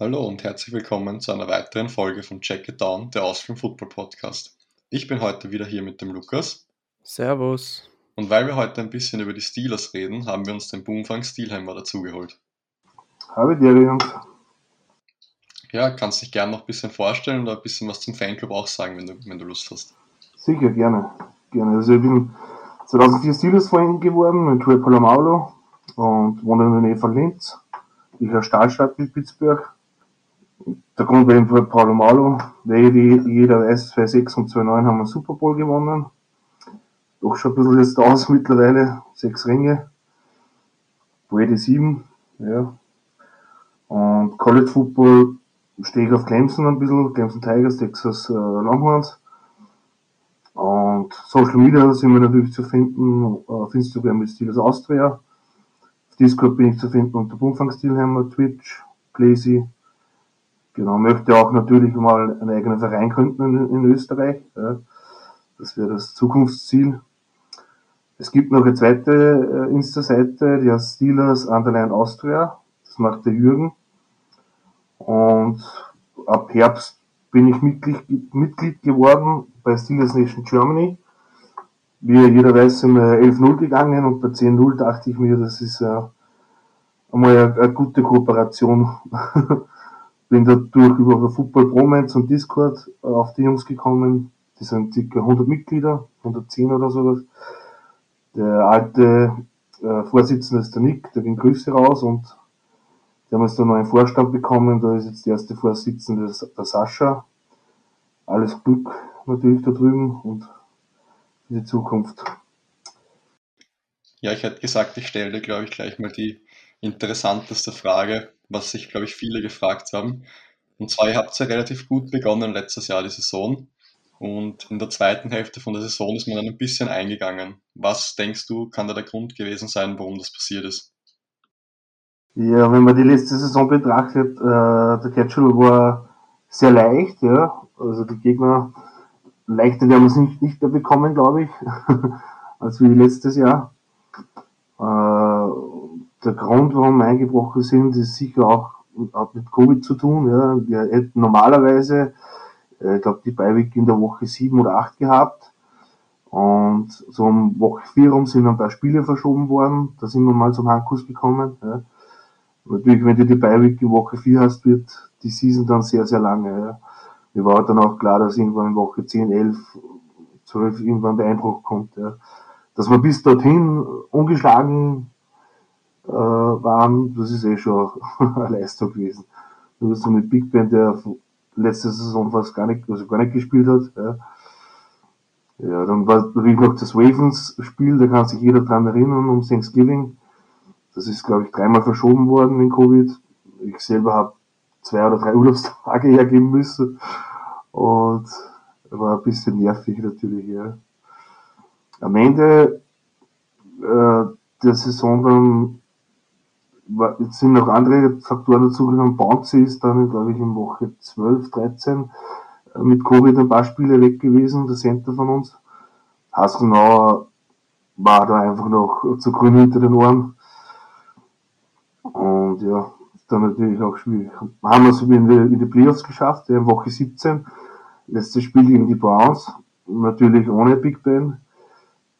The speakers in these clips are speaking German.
Hallo und herzlich willkommen zu einer weiteren Folge von Check It Down, der Austrian Football Podcast. Ich bin heute wieder hier mit dem Lukas. Servus. Und weil wir heute ein bisschen über die Steelers reden, haben wir uns den Boomfang Steelheimer dazugeholt. Hallo dir, Jungs. Ja, kannst dich gerne noch ein bisschen vorstellen oder ein bisschen was zum Fanclub auch sagen, wenn du, wenn du Lust hast. Sicher, gerne. gerne. Also ich bin 2004 Steelers-Fan geworden mit Troy Polamalu und wohne in der Nähe von Linz. Ich habe Stahlstadt mit Pittsburgh. Der Grund war eben weil jeder weiß, 2006 und 2009 haben wir Super Bowl gewonnen. Doch schon ein bisschen jetzt aus mittlerweile, sechs Ringe. Brady sieben, ja. Und College Football stehe ich auf Clemson ein bisschen, Clemson Tigers, Texas äh, Longhorns. Und Social Media sind wir natürlich zu finden auf Instagram mit Steelers Austria. Auf Discord bin ich zu finden unter Bumfang Steelhammer, Twitch, Blazy. Genau, möchte auch natürlich mal einen eigenen Verein gründen in, in Österreich. Ja. Das wäre das Zukunftsziel. Es gibt noch eine zweite äh, Insta-Seite, die heißt Steelers Underline Austria. Das macht der Jürgen. Und ab Herbst bin ich Mitglied, Mitglied geworden bei Steelers Nation Germany. Wie jeder weiß, sind wir 11-0 gegangen und bei 10-0 dachte ich mir, das ist äh, einmal eine, eine gute Kooperation. bin dadurch über Football Bromance und Discord auf die Jungs gekommen. Die sind ca. 100 Mitglieder, 110 oder sowas. Der alte äh, Vorsitzende ist der Nick, der ging Grüße raus und die haben jetzt einen neuen Vorstand bekommen, da ist jetzt die erste Vorsitzende der Sascha. Alles Glück natürlich da drüben und für die Zukunft. Ja, ich hätte gesagt, ich stelle glaube ich, gleich mal die interessanteste Frage, was sich, glaube ich, viele gefragt haben. Und zwar, ihr habt ja relativ gut begonnen letztes Jahr die Saison. Und in der zweiten Hälfte von der Saison ist man dann ein bisschen eingegangen. Was denkst du, kann da der Grund gewesen sein, warum das passiert ist? Ja, wenn man die letzte Saison betrachtet, äh, der Catchall war sehr leicht, ja. Also die Gegner leichter werden es nicht, nicht mehr bekommen, glaube ich, als wie letztes Jahr. Äh, der Grund, warum wir eingebrochen sind, ist sicher auch hat mit Covid zu tun. Ja. Wir hätten normalerweise, äh, ich glaube, die Beiweg in der Woche sieben oder acht gehabt. Und so um Woche vier rum sind ein paar Spiele verschoben worden. Da sind wir mal zum Handkuss gekommen. Ja. Natürlich, wenn du die Beiweek in Woche 4 hast, wird die Season dann sehr, sehr lange. Ja. Mir war dann auch klar, dass irgendwann in Woche 10, 11, 12 irgendwann der Einbruch kommt. Ja. Dass wir bis dorthin ungeschlagen äh, waren, das ist eh schon eine Leistung gewesen. Du hast so mit Big Ben, der letzte Saison fast gar nicht, also gar nicht gespielt hat. Ja. Ja, dann war natürlich noch das Ravens-Spiel, da kann sich jeder dran erinnern, um Thanksgiving das ist, glaube ich, dreimal verschoben worden in Covid. Ich selber habe zwei oder drei Urlaubstage hergeben müssen. Und war ein bisschen nervig natürlich, ja. Am Ende äh, der Saison dann jetzt sind noch andere Faktoren dazugekommen. Bouncy ist dann, glaube ich, in Woche 12, 13 äh, mit Covid ein paar Spiele weg gewesen, der Center von uns. Hasselnauer war da einfach noch zu grün hinter den Ohren. Und ja, dann natürlich auch schwierig. Haben wir es in die, in die Playoffs geschafft, in Woche 17. Letztes Spiel gegen die Browns. Natürlich ohne Big Ben.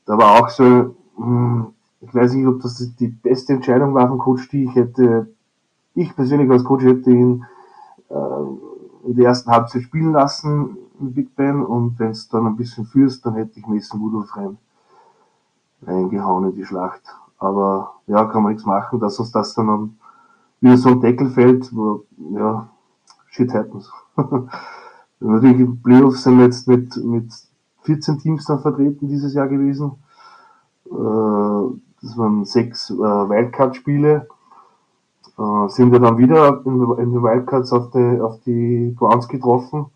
Da war auch so, hm, ich weiß nicht, ob das die beste Entscheidung war von Coach D. Ich hätte, ich persönlich als Coach hätte ihn äh, in der ersten Halbzeit spielen lassen, Big Ben, und wenn es dann ein bisschen führst, dann hätte ich Mason Rudolph rein, reingehauen in die Schlacht. Aber ja, kann man nichts machen, dass uns das dann wieder so ein Deckel fällt, wo, ja, shit happens. Natürlich, die Playoffs sind jetzt mit, mit 14 Teams dann vertreten dieses Jahr gewesen. Äh, das waren sechs äh, Wildcard-Spiele. Äh, sind wir dann wieder in, in den Wildcards auf die, auf die Browns getroffen.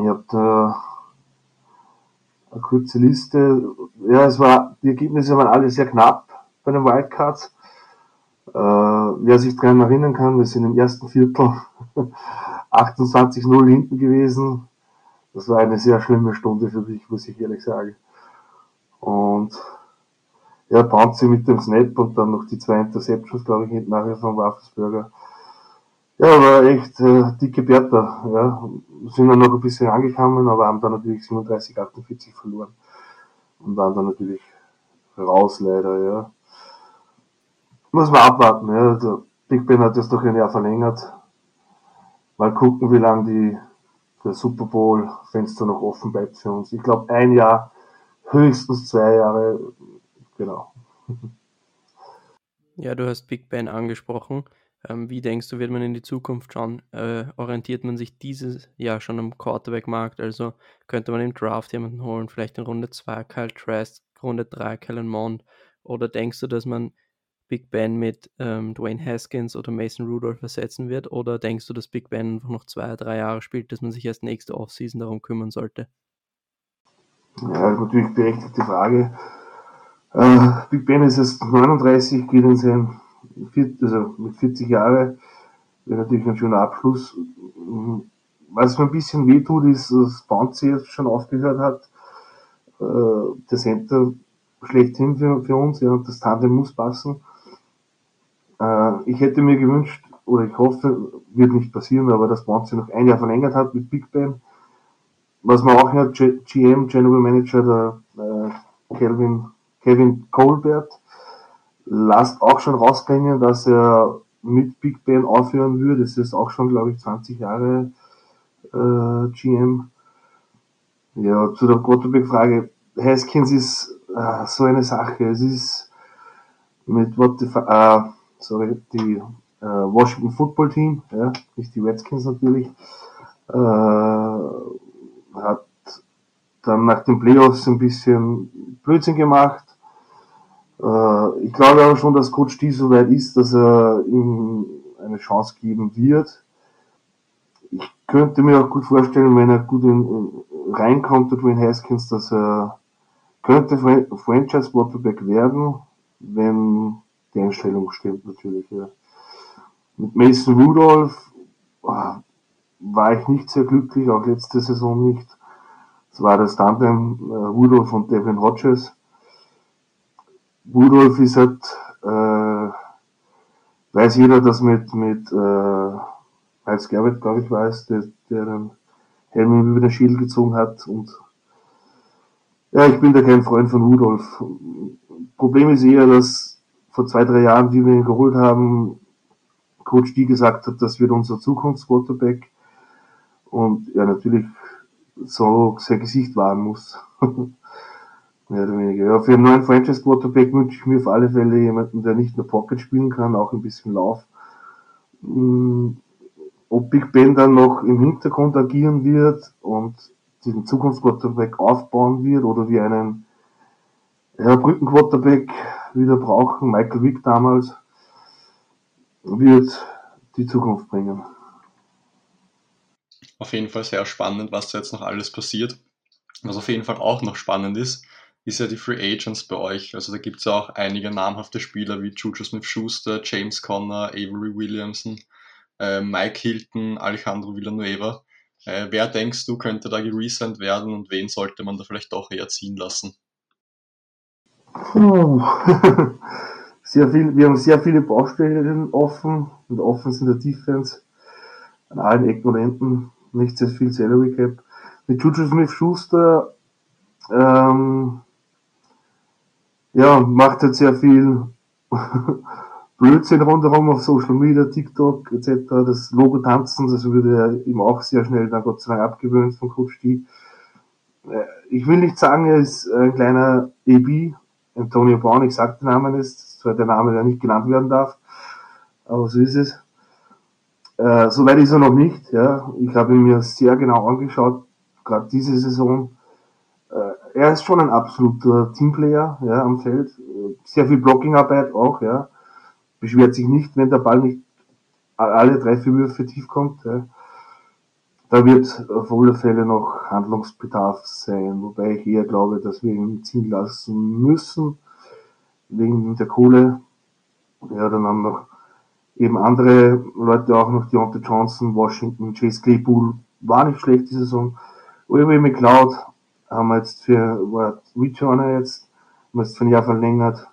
Ich habe da eine kurze Liste. Ja, es war, die Ergebnisse waren alle sehr knapp bei den Wildcards. Äh, wer sich daran erinnern kann, wir sind im ersten Viertel 28-0 hinten gewesen. Das war eine sehr schlimme Stunde für mich, muss ich ehrlich sagen. Und ja, Bouncy mit dem Snap und dann noch die zwei Interceptions, glaube ich, nachher von Waffelsberger. Ja, war echt äh, dicke Bertha. Ja. Sind dann noch ein bisschen angekommen, aber haben dann natürlich 37, 48 verloren. Und waren dann natürlich raus leider, ja. Muss man abwarten, ja. Der Big Ben hat das doch ein Jahr verlängert. Mal gucken, wie lange die, der Super Bowl Fenster noch offen bleibt für uns. Ich glaube ein Jahr, höchstens zwei Jahre, genau. Ja, du hast Big Ben angesprochen. Ähm, wie denkst du, wird man in die Zukunft schauen? Äh, orientiert man sich dieses Jahr schon am Quarterback-Markt? Also könnte man im Draft jemanden holen, vielleicht in Runde 2 Kyle Trask, Runde 3 Kellen Mond? Oder denkst du, dass man Big Ben mit ähm, Dwayne Haskins oder Mason Rudolph ersetzen wird? Oder denkst du, dass Big Ben einfach noch zwei, drei Jahre spielt, dass man sich erst nächste Offseason darum kümmern sollte? Ja, natürlich berechtigte Frage. Äh, Big Ben ist jetzt 39, geht in sein also mit 40 Jahren wäre natürlich ein schöner Abschluss. Was mir ein bisschen wehtut, ist, dass Bouncy jetzt schon aufgehört hat. Äh, der Center schlechthin für, für uns, ja, das Tandem muss passen. Äh, ich hätte mir gewünscht, oder ich hoffe, wird nicht passieren, aber dass Bouncy noch ein Jahr verlängert hat mit Big Ben. Was man auch hört, GM, General Manager, der äh, Kelvin, Kevin Colbert, lasst auch schon rausklingen, dass er mit Big Ben aufhören würde. Das ist auch schon, glaube ich, 20 Jahre äh, GM. Ja, zu der Quarterback-Frage. Haskins ist äh, so eine Sache. Es ist mit what the, äh, sorry, die äh, Washington Football Team, ja, nicht die Redskins natürlich, äh, hat dann nach den Playoffs ein bisschen Blödsinn gemacht, äh, ich glaube aber schon, dass Coach D so weit ist, dass er ihm eine Chance geben wird. Ich könnte mir auch gut vorstellen, wenn er gut in, reinkommt, der Dwayne Haskins, dass er könnte Franchise Quarterback werden, wenn die Einstellung stimmt natürlich. Ja. Mit Mason Rudolph oh, war ich nicht sehr glücklich, auch letzte Saison nicht. Es war das Tandem äh, Rudolph und Devin Rogers. Rudolf ist halt, äh, weiß jeder, dass mit, mit, äh, Heinz Gerwit, glaube ich, weiß, der, der den Helm über den Schild gezogen hat und, ja, ich bin da kein Freund von Rudolf. Problem ist eher, dass vor zwei, drei Jahren, wie wir ihn geholt haben, Coach D gesagt hat, das wird unser Zukunftsquarterback und ja, natürlich so sein Gesicht wahren muss. Mehr oder weniger. Ja, für einen neuen Franchise Quarterback wünsche ich mir auf alle Fälle jemanden, der nicht nur Pocket spielen kann, auch ein bisschen Lauf. Hm, ob Big Ben dann noch im Hintergrund agieren wird und diesen Zukunftsquarterback aufbauen wird oder wie einen ja, Brückenquarterback wieder brauchen, Michael Wick damals, wird die Zukunft bringen. Auf jeden Fall sehr spannend, was da jetzt noch alles passiert. Was auf jeden Fall auch noch spannend ist, ist ja die Free Agents bei euch. Also da gibt es ja auch einige namhafte Spieler wie Juju Smith-Schuster, James Conner, Avery Williamson, äh, Mike Hilton, Alejandro Villanueva. Äh, wer denkst du, könnte da geresendt werden und wen sollte man da vielleicht doch eher ziehen lassen? Puh. sehr viel, wir haben sehr viele Baustellen offen und offen sind der Defense an allen Ecken und Enden. Nicht sehr viel Salary Cap. Mit Juju Smith-Schuster ähm, ja, macht halt sehr viel Blödsinn rundherum auf Social Media, TikTok etc. Das Logo tanzen, das würde er ihm auch sehr schnell dann Gott sei Dank abgewöhnt von Coach D. Äh, ich will nicht sagen, er ist ein kleiner EB, Antonio Brown, ich sag den Namen ist, zwar der Name, der nicht genannt werden darf, aber so ist es. Äh, Soweit ist er noch nicht, ja. Ich habe ihn mir sehr genau angeschaut, gerade diese Saison er ist schon ein absoluter Teamplayer ja, am Feld. Sehr viel Blockingarbeit auch, ja. Beschwert sich nicht, wenn der Ball nicht alle drei, vier Würfe tief kommt. Ja. Da wird auf alle Fälle noch Handlungsbedarf sein, wobei ich eher glaube, dass wir ihn ziehen lassen müssen, wegen der Kohle. Ja, dann haben noch eben andere Leute auch noch, Deontay Johnson, Washington, Chase Claypool, war nicht schlecht die Saison. Ulrich McLeod haben wir jetzt für war Returner jetzt, haben wir jetzt für ein Jahr verlängert.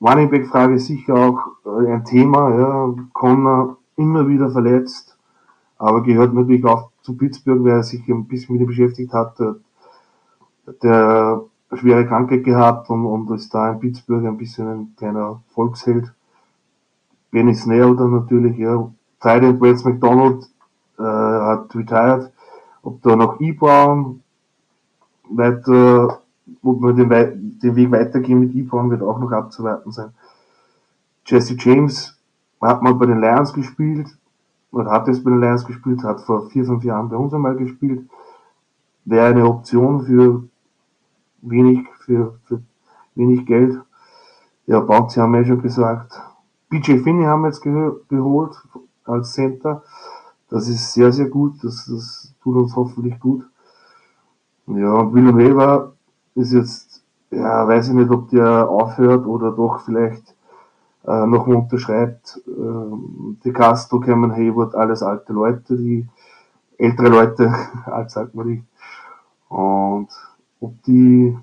Running Back Frage ist sicher auch äh, ein Thema, ja. Connor immer wieder verletzt, aber gehört natürlich auch zu Pittsburgh, wer sich ein bisschen mit ihm beschäftigt hat, der, der schwere Krankheit gehabt und, und ist da in Pittsburgh ein bisschen ein kleiner Volksheld. Benny Snell dann natürlich, ja. Titan Wes McDonald äh, hat retired. Ob da noch E-Brown weiter, ob wir den, den Weg weitergehen mit E-Brown wird auch noch abzuwarten sein. Jesse James hat mal bei den Lions gespielt, oder hat jetzt bei den Lions gespielt, hat vor vier, fünf Jahren bei uns einmal gespielt. Wäre eine Option für wenig, für, für wenig Geld. Ja, Bounty haben wir ja schon gesagt. BJ Finney haben wir jetzt geholt als Center. Das ist sehr, sehr gut. Das, das tut uns hoffentlich gut. Ja, Weber ist jetzt, ja, weiß ich nicht, ob der aufhört oder doch vielleicht äh, nochmal unterschreibt. Äh, die Castro, Cameron Hayward, alles alte Leute, die ältere Leute, alt sagt man nicht. Und ob die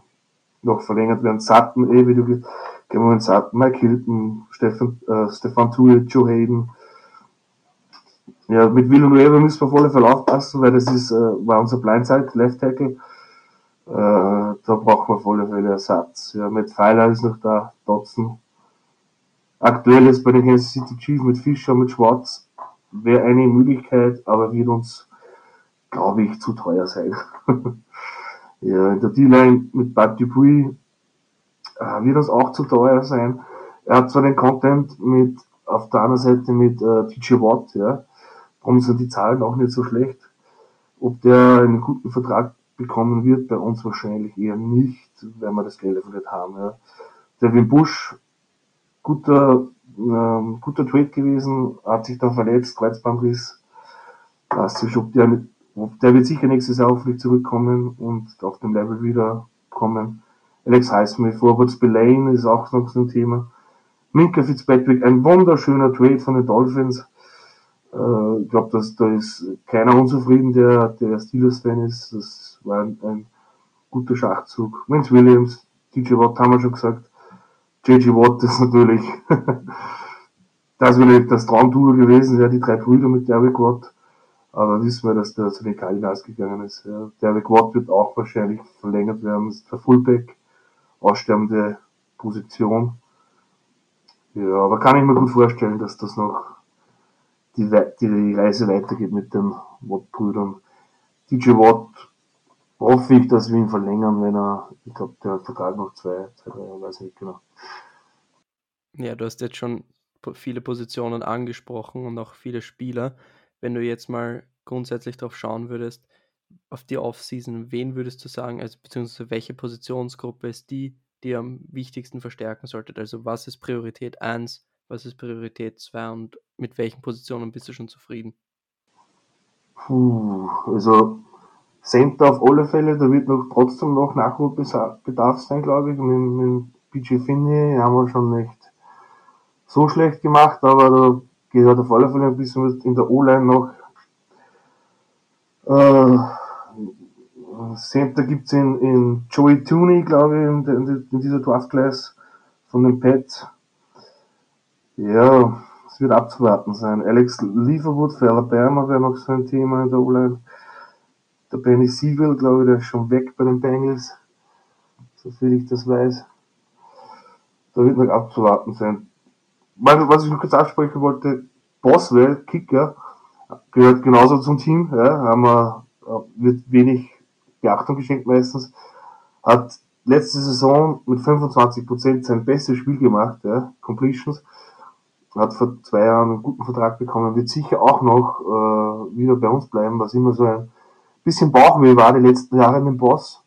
noch verlängert werden, Sutton, eh, wie du Cameron Sutton, Mike Hilton, Stefan, äh, Stefan Tue, Joe Hayden. Ja, mit Villanueva müssen wir voll Verlauf passen, weil das ist, äh, war unser Blindside, Left Tackle. Äh, da brauchen wir auf alle Fälle Ersatz. Ja, mit Pfeiler ist noch da, Dotson. Aktuell ist bei den Kansas City Chiefs mit Fischer, mit Schwarz, wäre eine Möglichkeit, aber wird uns, glaube ich, zu teuer sein. ja, in der D-Line mit Bad Dupuis äh, wird uns auch zu teuer sein. Er hat zwar den Content mit, auf der anderen Seite mit äh, TJ Watt, ja, darum sind die Zahlen auch nicht so schlecht. Ob der einen guten Vertrag bekommen wird, bei uns wahrscheinlich eher nicht, wenn wir das Geld dafür nicht haben. Ja. Devin Bush guter, ähm, guter Trade gewesen, hat sich dann verletzt, Kreuzbandriss. Weiß nicht, ob der, ob der wird sicher nächstes Jahr hoffentlich zurückkommen und auf dem Level wieder kommen. Alex Highsmith, Forwards Belane ist auch noch so ein Thema. Minka Fitzpatrick, ein wunderschöner Trade von den Dolphins. Äh, ich glaube, da ist keiner unzufrieden, der, der Steelers-Fan ist. Das war ein, ein guter Schachzug. Vince Williams, DJ Watt haben wir schon gesagt. J.G. Watt ist natürlich, das wäre das Traumtour gewesen, ja, die drei Brüder mit Derek Watt. Aber wissen wir, dass der zu den Cardinals gegangen ist. Ja. Derek Watt wird auch wahrscheinlich verlängert werden. Ist der Fullback, aussterbende Position. Ja, aber kann ich mir gut vorstellen, dass das noch die, die Reise weitergeht mit den Watt-Brüdern. DJ Watt hoffe ich, dass wir ihn verlängern, wenn er, ich glaube, der hat Vertrag noch zwei, zwei, drei Jahre, weiß ich nicht genau. Ja, du hast jetzt schon viele Positionen angesprochen und auch viele Spieler. Wenn du jetzt mal grundsätzlich darauf schauen würdest, auf die Offseason, wen würdest du sagen, also beziehungsweise welche Positionsgruppe ist die, die am wichtigsten verstärken solltet? Also was ist Priorität 1, was ist Priorität 2 und mit welchen Positionen bist du schon zufrieden? Puh, also Center auf alle Fälle, da wird noch trotzdem noch Nachholbedarf sein, glaube ich. Mit, mit PG Finney haben wir schon nicht so schlecht gemacht, aber da gehört auf alle Fälle ein bisschen in der O-Line noch. Äh, Center gibt's in, in Joey Tooney, glaube ich, in, in, dieser Draft-Class von den Pets. Ja, es wird abzuwarten sein. Alex Leverwood für Alabama wäre noch so ein Thema in der O-Line. Der Benny Siegel, glaube ich, der ist schon weg bei den Bengals. So viel ich das weiß. Da wird noch abzuwarten sein. Was ich noch kurz ansprechen wollte, Boswell, Kicker, gehört genauso zum Team, ja, haben wir, wird wenig Beachtung geschenkt meistens, hat letzte Saison mit 25% sein bestes Spiel gemacht, ja, Completions, hat vor zwei Jahren einen guten Vertrag bekommen, wird sicher auch noch äh, wieder bei uns bleiben, was immer so ein bisschen Bauchweh war die letzten Jahre in dem Boss.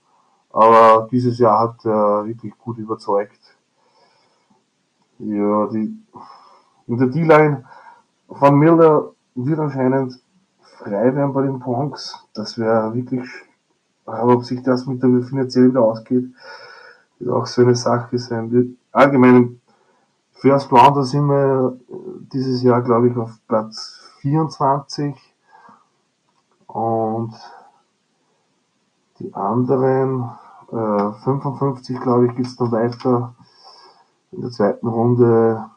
Aber dieses Jahr hat er wirklich gut überzeugt. Ja, die, in der D-Line von Miller wird anscheinend frei werden bei den Ponks. Das wäre wirklich, aber ob sich das mit der finanziellen wieder ausgeht, wird auch so eine Sache sein. Allgemein, First Rounder sind wir dieses Jahr, glaube ich, auf Platz 24. Und die anderen äh, 55, glaube ich, geht's dann weiter. In der zweiten Runde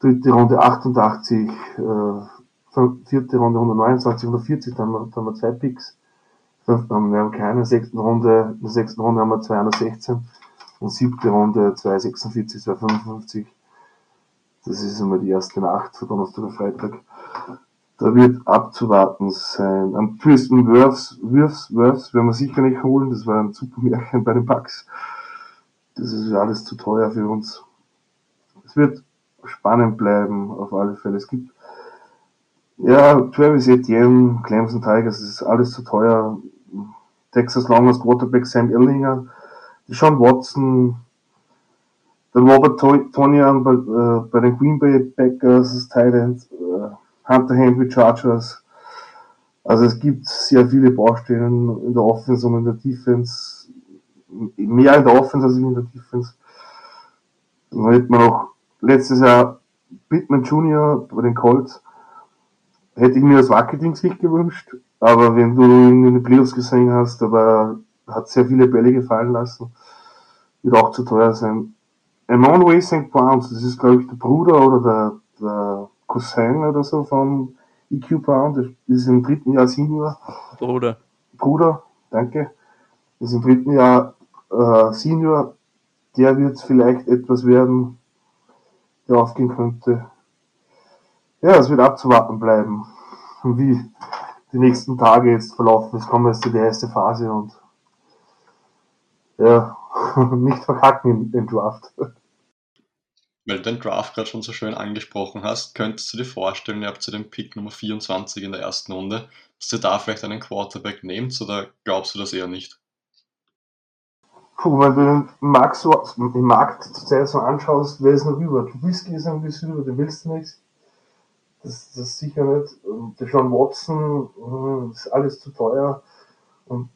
dritte Runde 88, äh, vierte Runde 129, 140, dann, dann haben wir zwei Picks. Fünfte haben wir keine, sechsten Runde, in der sechsten Runde haben wir 216 und siebte Runde 246, 255. Das ist immer die erste Nacht für Donnerstag und Freitag. Da wird abzuwarten sein. Am Tristan Wirfs, Wirfs, Wirfs werden wir sicher nicht holen. Das war ein super Märchen bei den Bucks. Das ist alles zu teuer für uns. Es wird spannend bleiben, auf alle Fälle. Es gibt, ja, Travis Etienne, Clemson Tigers, das ist alles zu teuer. Texas Longhorns Quarterback Sam Erlinger, Sean Watson, der Robert Tonian bei, äh, bei den Green Bay Packers, das Thailand, äh, Hunter Henry Chargers. Also es gibt sehr viele Baustellen in der Offense und in der Defense. Mehr in der Offense als in der Defense. Dann hätte man noch letztes Jahr Pittman Jr. bei den Colts. Hätte ich mir das Marketing-Sicht gewünscht. Aber wenn du ihn in den Playoffs gesehen hast, aber hat sehr viele Bälle gefallen lassen. Wird auch zu teuer sein. Emmanuel St. Browns, das ist glaube ich der Bruder oder der, der Cousin oder so von EQ Brown, das ist im dritten Jahr Senior. Bruder. Bruder, danke. Das ist im dritten Jahr äh, Senior. Der wird vielleicht etwas werden, der aufgehen könnte. Ja, es wird abzuwarten bleiben, wie die nächsten Tage jetzt verlaufen. Es kommt jetzt die erste Phase und ja, nicht verkacken im Draft weil du den Draft gerade schon so schön angesprochen hast, könntest du dir vorstellen, ihr habt zu dem Pick Nummer 24 in der ersten Runde, dass ihr da vielleicht einen Quarterback nehmt oder glaubst du das eher nicht? Puh, wenn du den Markt so, den Markt zurzeit so anschaust, wer ist noch über? Trubisky ist ein bisschen über, den willst du nicht. Das, das ist sicher nicht. Und der John Watson, hm, ist alles zu teuer. Und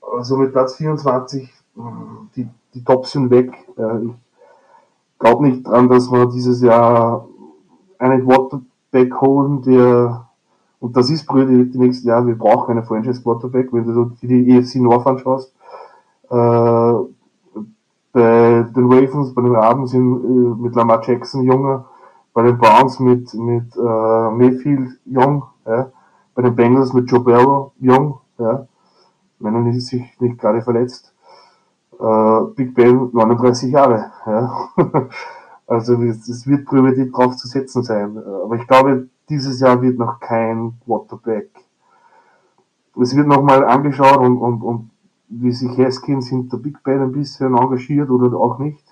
also mit Platz 24, hm, die, die Tops sind weg. Ich glaube nicht dran, dass wir dieses Jahr einen Quarterback holen, der, und das ist Priorität die nächsten Jahre, wir brauchen einen Franchise Quarterback, wenn du so die EFC North anschaust, bei den Ravens, bei den Raben sind äh, mit Lamar Jackson junger, bei den Browns mit, mit äh, Mayfield jung, ja, bei den Bengals mit Joe Barrow jung, ja, wenn er nicht, sich nicht gerade verletzt äh, Big Ben 39 Jahre. Ja. also es wird Priorität drauf zu setzen sein. Aber ich glaube, dieses Jahr wird noch kein Quarterback. Es wird nochmal angeschaut und, und, und wie sich Haskins hinter Big Ben ein bisschen engagiert oder auch nicht.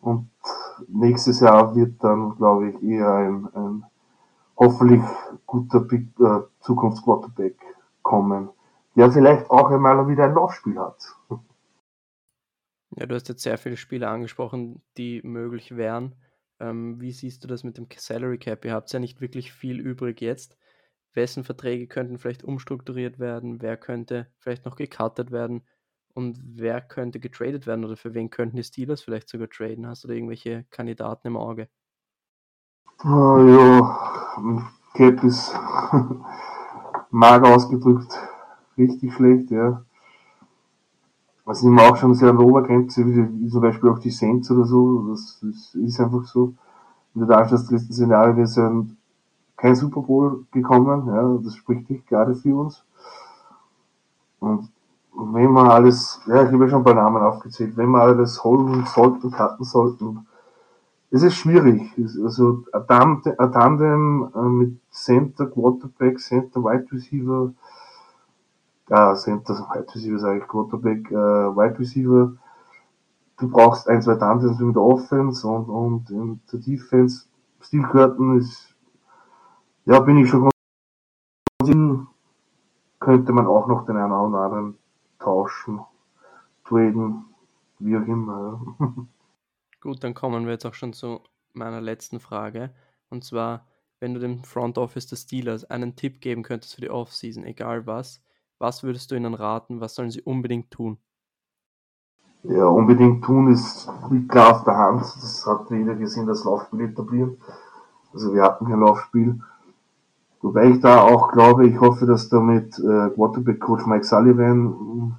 Und nächstes Jahr wird dann, glaube ich, eher ein, ein hoffentlich guter Big, äh, Zukunftsquarterback kommen, der vielleicht auch einmal wieder ein Laufspiel hat. Ja, du hast jetzt sehr viele Spiele angesprochen, die möglich wären. Ähm, wie siehst du das mit dem Salary Cap? Ihr habt ja nicht wirklich viel übrig jetzt. Wessen Verträge könnten vielleicht umstrukturiert werden? Wer könnte vielleicht noch gecuttet werden? Und wer könnte getradet werden? Oder für wen könnten die Steelers vielleicht sogar traden? Hast du da irgendwelche Kandidaten im Auge? Oh, ja, Cap ist mager ausgedrückt richtig schlecht, ja. Was sind wir auch schon sehr an der Obergrenze, wie, zum Beispiel auch die Saints oder so. Das, das ist einfach so. In der Darstellung des letzten Szenario, wir sind kein Super Bowl gekommen, ja, das spricht nicht gerade für uns. Und wenn wir alles, ja, ich habe ja schon ein paar Namen aufgezählt, wenn wir alles holen sollten, cutten sollten, es ist schwierig. Also, ein Tandem äh, mit Center, Quarterback, Center, Wide Receiver, äh, Center, Wide Receiver sage ich, Quarterback, äh, Wide Receiver. Du brauchst ein, zwei Tandems in der Offense und, und in der Defense. Steel Curtain ist, ja, bin ich schon könnte man auch noch den einen oder anderen tauschen, traden, wie auch immer. Gut, dann kommen wir jetzt auch schon zu meiner letzten Frage. Und zwar, wenn du dem Front Office des Steelers einen Tipp geben könntest für die Offseason, egal was, was würdest du ihnen raten? Was sollen sie unbedingt tun? Ja, unbedingt tun ist klar auf der Hand. Das hat jeder gesehen, das Laufspiel etablieren. Also wir hatten kein Laufspiel. Wobei ich da auch glaube, ich hoffe, dass damit äh, Quarterback-Coach Mike Sullivan,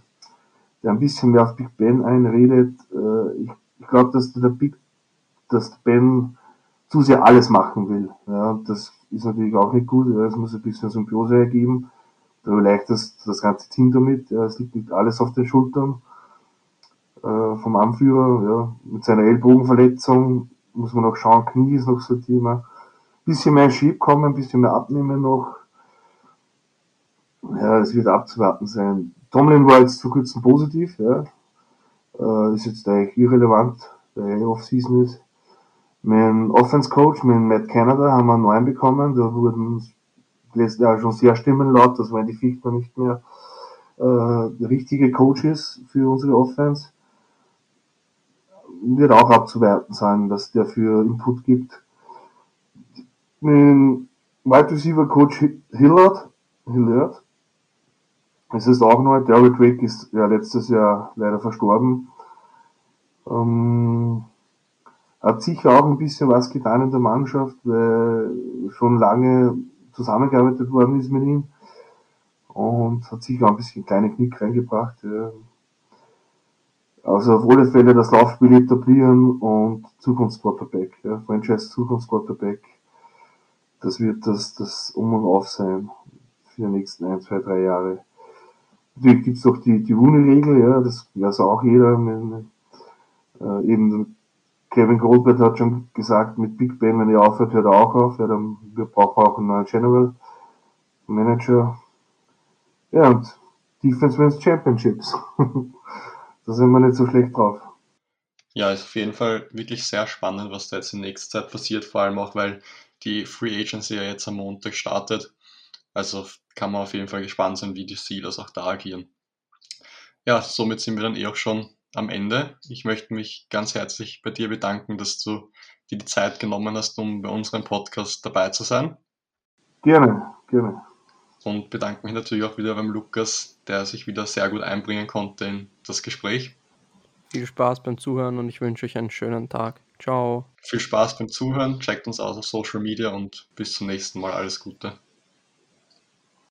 der ein bisschen mehr auf Big Ben einredet, äh, ich, ich glaube, dass der Big, dass Ben zu sehr alles machen will. Ja, das ist natürlich auch nicht gut. Es muss ein bisschen Symbiose ergeben. Da erleichtert das, das ganze Team damit. Ja, es liegt nicht alles auf den Schultern äh, vom Anführer. Ja, mit seiner Ellbogenverletzung muss man noch schauen. Knie ist noch so ein Thema. Bisschen mehr Schieb kommen, ein bisschen mehr abnehmen noch. Ja, es wird abzuwarten sein. Tomlin war jetzt zu kurzem positiv. Ja. Äh, ist jetzt eigentlich irrelevant, der ja Off-Season ist. Mein Offense Coach, mit Matt Canada, haben wir einen neuen bekommen. Da wurden letztes Jahr schon sehr Stimmen laut, dass Wendy Fichtner nicht mehr äh, der richtige Coach ist für unsere Offense. Wird auch abzuwerten sein, dass der für Input gibt. Mit Wide Receiver Coach Hillard, Hillard, es ist auch neu, Derek Drake ist ja letztes Jahr leider verstorben. Ähm, hat sicher auch ein bisschen was getan in der Mannschaft, weil schon lange zusammengearbeitet worden ist mit ihm und hat sicher auch ein bisschen kleine Knick reingebracht. Ja. Also auf alle Fälle das Laufspiel etablieren und Zukunftsquarterback, ja, Franchise Zukunftsquarterback. Das wird das, das Um und Auf sein für die nächsten ein, zwei, drei Jahre. Natürlich gibt's doch die, die Rooney-Regel, ja, das weiß auch jeder. Mit, äh, eben Kevin Goldberg hat schon gesagt, mit Big Ben, wenn er aufhört, hört er auch auf. Ja, dann, wir brauchen auch einen neuen General Manager. Ja, und Defense wins Championships. da sind wir nicht so schlecht drauf. Ja, ist auf jeden Fall wirklich sehr spannend, was da jetzt in nächster Zeit passiert, vor allem auch, weil die Free Agency ja jetzt am Montag startet. Also kann man auf jeden Fall gespannt sein, wie die Steelers auch da agieren. Ja, somit sind wir dann eh auch schon am Ende. Ich möchte mich ganz herzlich bei dir bedanken, dass du dir die Zeit genommen hast, um bei unserem Podcast dabei zu sein. Gerne, gerne. Und bedanke mich natürlich auch wieder beim Lukas, der sich wieder sehr gut einbringen konnte in das Gespräch. Viel Spaß beim Zuhören und ich wünsche euch einen schönen Tag. Ciao. Viel Spaß beim Zuhören, checkt uns aus auf Social Media und bis zum nächsten Mal. Alles Gute.